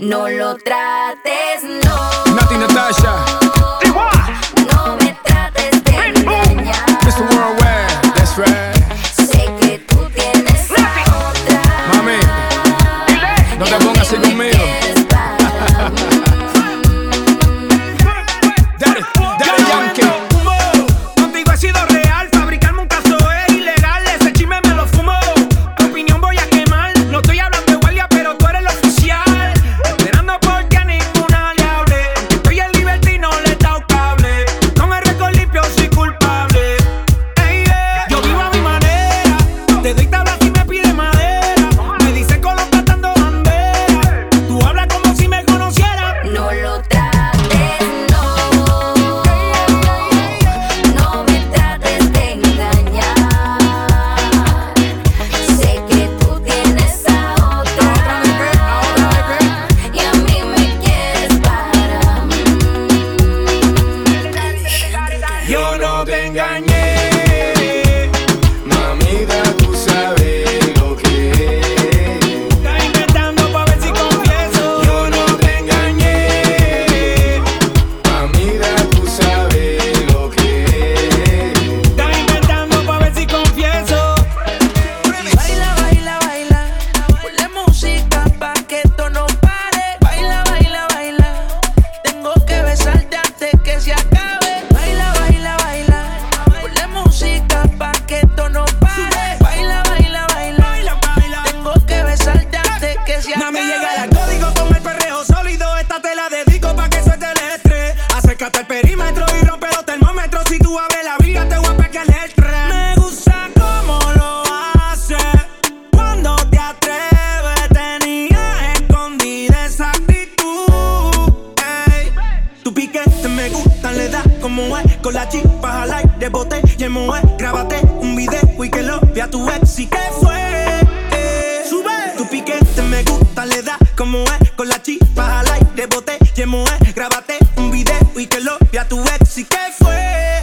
No lo trates, no. Nati Natasha. mujer con la chispa jalai de bote y el. Grábate un video y que lo vea tu ex y que fue. Eh, sube tu piquete me gusta, le da como es con la chispa jalai de bote y el. Grábate un video y que lo vea tu ex y que fue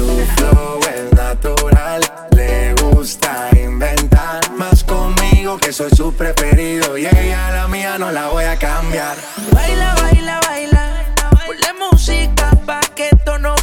soy su preferido y ella la mía no la voy a cambiar. Baila, baila, baila, ponle música pa' que esto no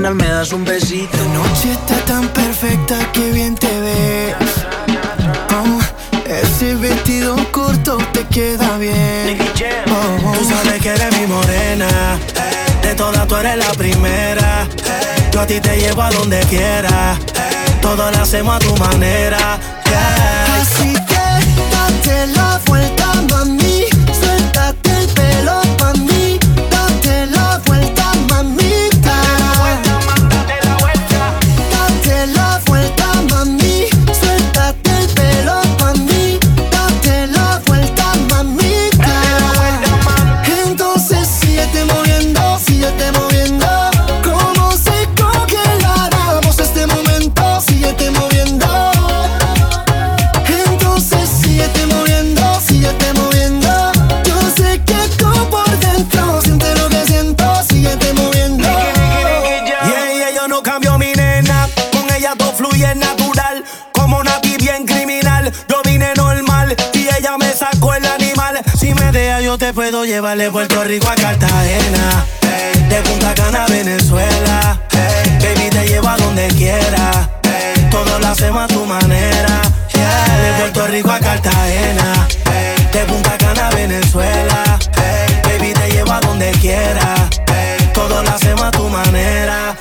final me das un besito La noche está tan perfecta que bien te ves. Oh, ese vestido corto te queda bien. Oh, oh. Tú sabes que eres mi morena. De todas tú eres la primera. Yo a ti te llevo a donde quiera. Todo lo hacemos a tu manera. yeah. Así que date la vuelta, mami. Yo te puedo llevar de Puerto Rico a Cartagena. de Punta Cana a Venezuela. baby, te llevo a donde quiera. todo lo hacemos a tu manera. de Puerto Rico a Cartagena. de Punta Cana a Venezuela. baby, te llevo a donde quiera. todo lo hacemos a tu manera.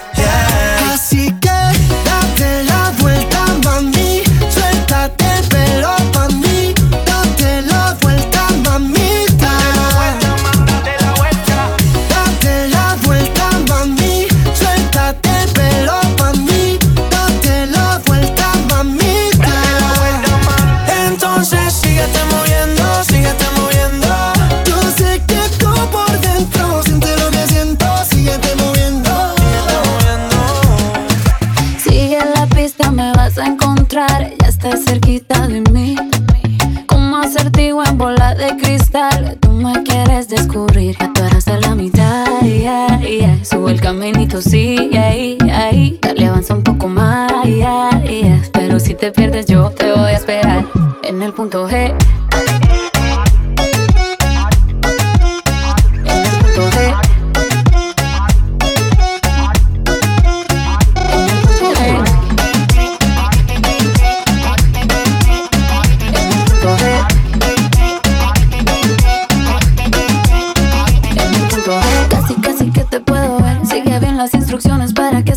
Acertijo en bola de cristal. Tú me quieres descubrir. Ya tú eras de la mitad. Yeah, yeah. Sube el caminito, sí, ahí, ahí. Dale, avanza un poco más. Yeah, yeah. Pero si te pierdes, yo te voy a esperar. En el punto G.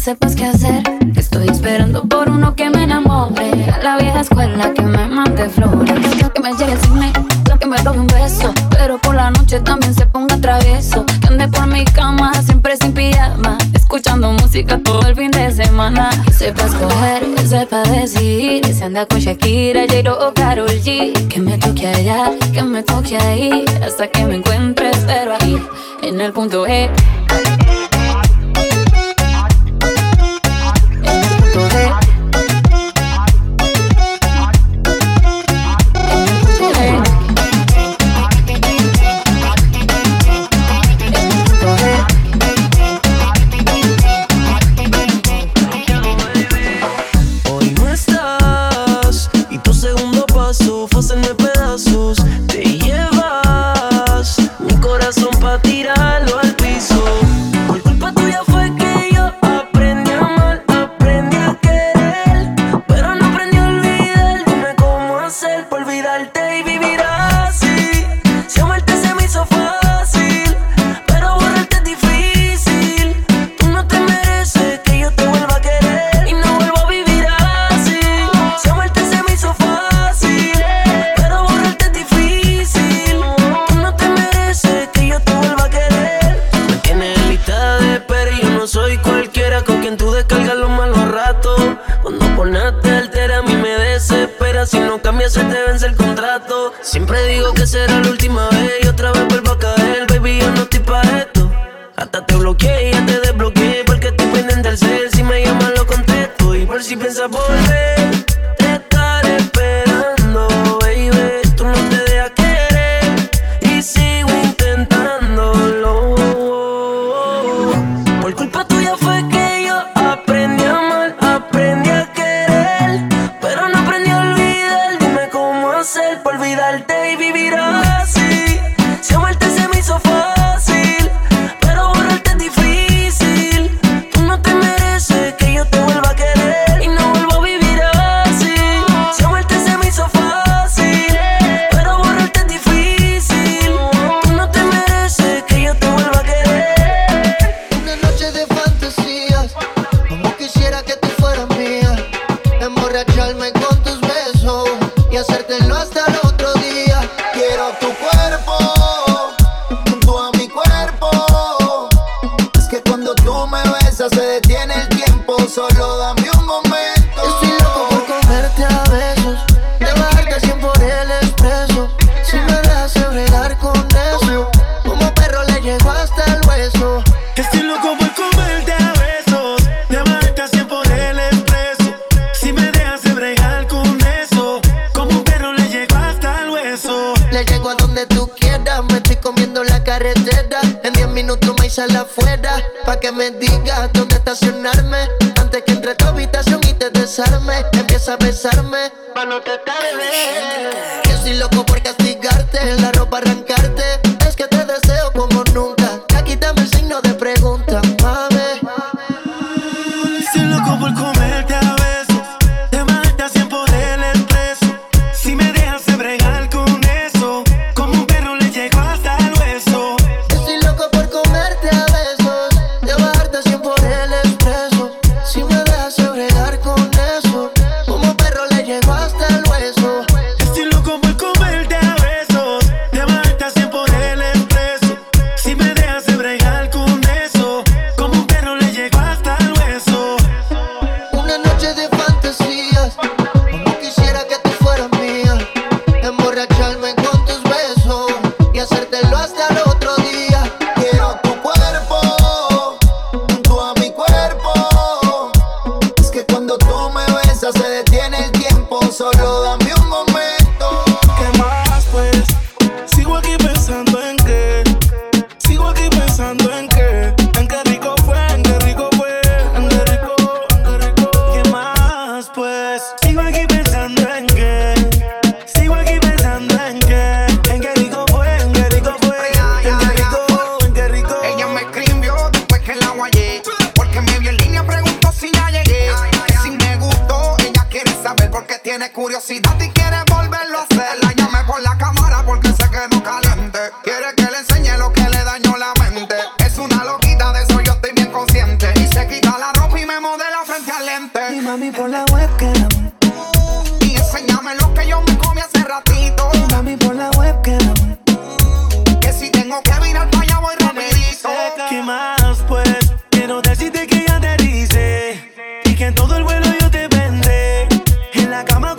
sepas qué hacer. Estoy esperando por uno que me enamore. A la vieja escuela que me mande flores. Que me llegue el cine, que me robe un beso. Pero por la noche también se ponga travieso. Que ande por mi cama, siempre sin pijama. Escuchando música todo el fin de semana. Que sepa escoger, que sepa decidir. Se anda con Shakira, J-Lo o Karol G. Que me toque allá, que me toque ahí. Hasta que me encuentres, pero ahí, en el punto E. paso fue no te tardes. Tiene curiosidad y quiere volverlo a hacer. La llame por la cámara porque se quedó caliente. Quiere que le enseñe lo que le dañó la mente. Es una loquita, de eso yo estoy bien consciente. Y se quita la ropa y me modela frente al lente. Y mami, por la la cama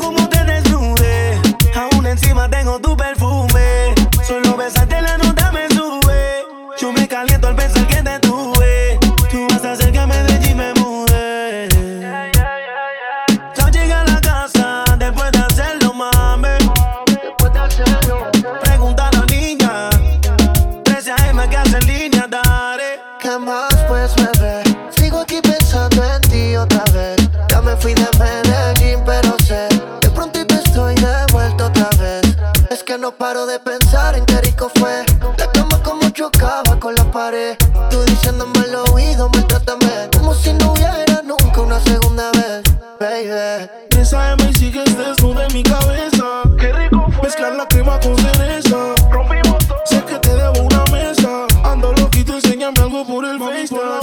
que no paro de pensar en qué rico fue. La cama como chocaba con la pared. Tú diciéndome al oído, maltrátame. Como si no hubiera nunca una segunda vez, baby. Bésame y sigues desnuda en mi cabeza. Qué rico fue. Mezclar la crema con cereza. Rompimos todo. Sé que te debo una mesa. Ando loquito, enséñame algo por el Mami, Por la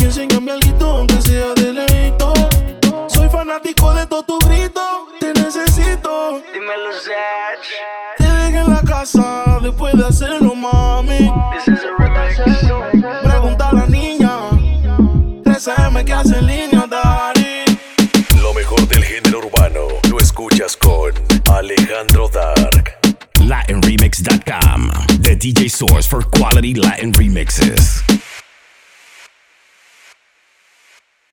enséñame algo aunque sea de leito. Soy fanático de LatinRemix.com, the DJ source for quality Latin remixes.